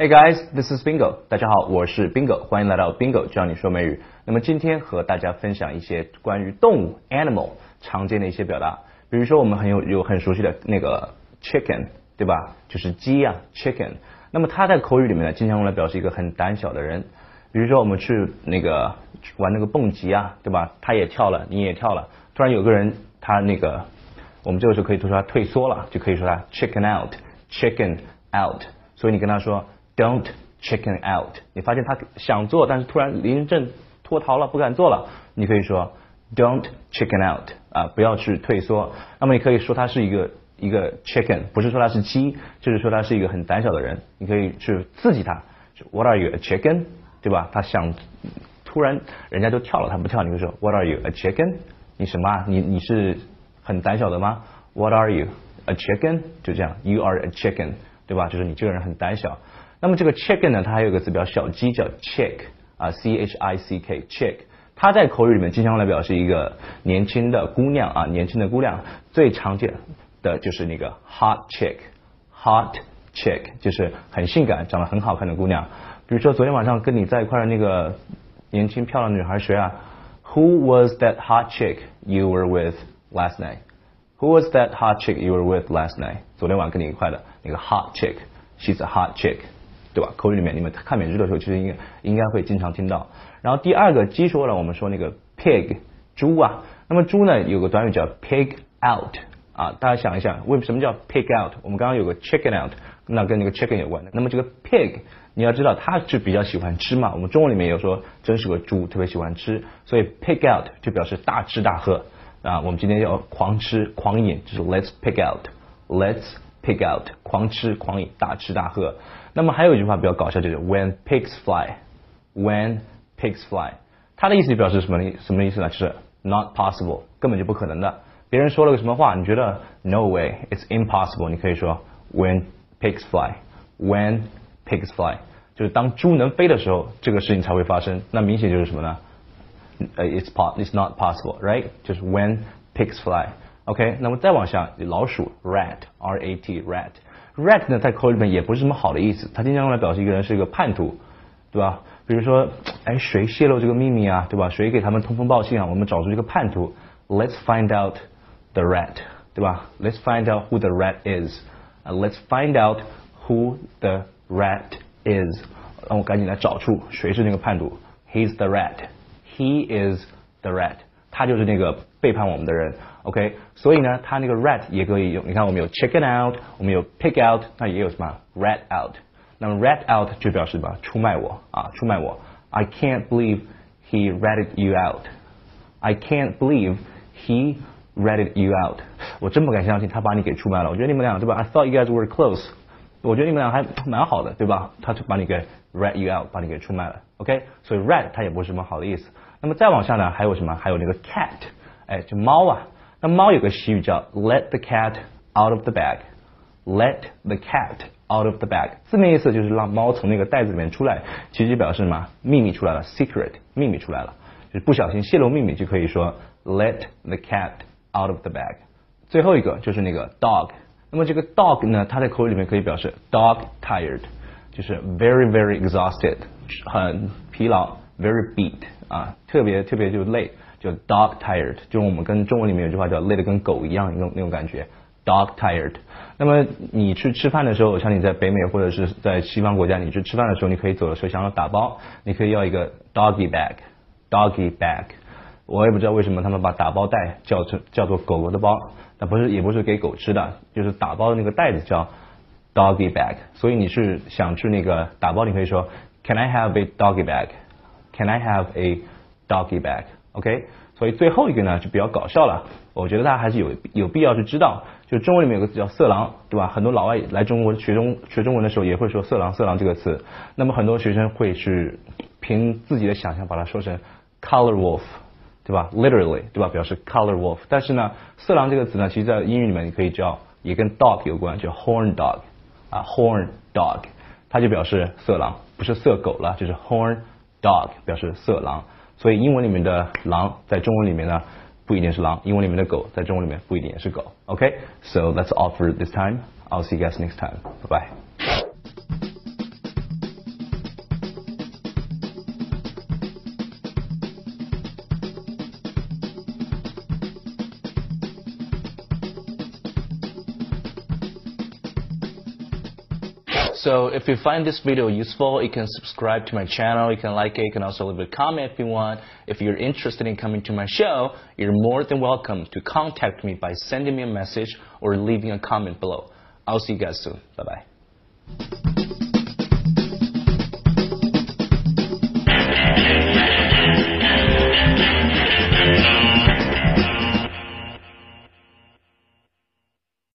Hey guys, this is Bingo. 大家好，我是 Bingo，欢迎来到 Bingo 教你说美语。那么今天和大家分享一些关于动物 animal 常见的一些表达，比如说我们很有有很熟悉的那个 chicken，对吧？就是鸡啊，chicken。那么它在口语里面呢，经常用来表示一个很胆小的人。比如说我们去那个玩那个蹦极啊，对吧？他也跳了，你也跳了，突然有个人他那个，我们这个时候可以说他退缩了，就可以说他 chicken out，chicken out。所以你跟他说。Don't chicken out。你发现他想做，但是突然临阵脱逃了，不敢做了。你可以说 Don't chicken out 啊，不要去退缩。那么你可以说他是一个一个 chicken，不是说他是鸡，就是说他是一个很胆小的人。你可以去刺激他，What are you a chicken？对吧？他想突然人家都跳了，他不跳，你会说 What are you a chicken？你什么？你你是很胆小的吗？What are you a chicken？就这样，You are a chicken，对吧？就是你这个人很胆小。那么这个 chicken 呢，它还有个词表小鸡叫 chick 啊，c h i c k chick，它在口语里面经常用来表示一个年轻的姑娘啊，年轻的姑娘最常见的就是那个 hot chick，hot chick 就是很性感、长得很好看的姑娘。比如说昨天晚上跟你在一块的那个年轻漂亮女孩谁啊？Who was that hot chick you were with last night？Who was that hot chick you were with last night？昨天晚上跟你一块的那个 hot chick，she's a hot chick。口语里面你们看美剧的时候，其实应该应该会经常听到。然后第二个鸡说了，我们说那个 pig 猪啊，那么猪呢有个短语叫 pig out 啊，大家想一想，为什么叫 pig out？我们刚刚有个 chicken out，那跟那个 chicken 有关的。那么这个 pig 你要知道，它是比较喜欢吃嘛。我们中文里面有说，真是个猪，特别喜欢吃，所以 pig out 就表示大吃大喝啊。我们今天要狂吃狂饮，就是 let's pig out，let's pig out，狂吃狂饮，大吃大喝。那么还有一句话比较搞笑，就是 When pigs fly，When pigs fly，它的意思表示什么呢？什么意思呢？就是 Not possible，根本就不可能的。别人说了个什么话，你觉得 No way，It's impossible，你可以说 When pigs fly，When pigs fly，就是当猪能飞的时候，这个事情才会发生。那明显就是什么呢？呃，It's po，It's not possible，right？就是 When pigs fly。OK，那么再往下，老鼠 Rat，R A T，Rat。rat 呢，在口语里面也不是什么好的意思，它经常用来表示一个人是一个叛徒，对吧？比如说，哎，谁泄露这个秘密啊，对吧？谁给他们通风报信啊？我们找出这个叛徒，Let's find out the rat，对吧？Let's find out who the rat is，啊，Let's find out who the rat is，让我赶紧来找出谁是那个叛徒，He's the rat，He is the rat， 他就是那个背叛我们的人。OK，所以呢，它那个 rat 也可以用。你看，我们有 chicken out，我们有 pig out，那也有什么 rat out。那么 rat out 就表示什么？出卖我啊，出卖我。I can't believe he ratted you out. I can't believe he ratted you out. 我真不敢相信他把你给出卖了。我觉得你们俩对吧？I thought you guys were close. 我觉得你们俩还蛮好的，对吧？他就把你给 rat you out，把你给出卖了。OK，所以 rat 它也不是什么好的意思。那么再往下呢，还有什么？还有那个 cat，哎，就猫啊。那猫有个习语叫 "Let the cat out of the bag." Let the cat out of the bag，字面意思就是让猫从那个袋子里面出来，其实就表示什么？秘密出来了，secret，秘密出来了，就是不小心泄露秘密，就可以说 Let the cat out of the bag。最后一个就是那个 dog，那么这个 dog 呢，它在口语里面可以表示 dog tired，就是 very very exhausted，很疲劳，very beat 啊，特别特别就累。就 dog tired，就是我们跟中文里面有句话叫累得跟狗一样那种那种感觉，dog tired。那么你去吃饭的时候，像你在北美或者是在西方国家，你去吃饭的时候，你可以走的时候想要打包，你可以要一个 doggy bag，doggy bag。我也不知道为什么他们把打包袋叫成叫做狗狗的包，那不是也不是给狗吃的，就是打包的那个袋子叫 doggy bag。所以你是想去那个打包，你可以说 Can I have a doggy bag？Can I have a doggy bag？OK，所以最后一个呢就比较搞笑了，我觉得大家还是有有必要去知道，就中文里面有个词叫色狼，对吧？很多老外来中国学中学中文的时候也会说色狼色狼这个词，那么很多学生会去凭自己的想象把它说成 color wolf，对吧？literally，对吧？表示 color wolf，但是呢，色狼这个词呢，其实在英语里面你可以叫也跟 dog 有关，叫 horn dog，啊 horn dog，它就表示色狼，不是色狗了，就是 horn dog 表示色狼。所以英文里面的狼在中文里面呢不一定是狼，英文里面的狗在中文里面不一定也是狗。OK，so that's all for this time. I'll see you guys next time. Bye bye. So if you find this video useful, you can subscribe to my channel, you can like it, you can also leave a comment if you want. If you're interested in coming to my show, you're more than welcome to contact me by sending me a message or leaving a comment below. I'll see you guys soon. Bye bye.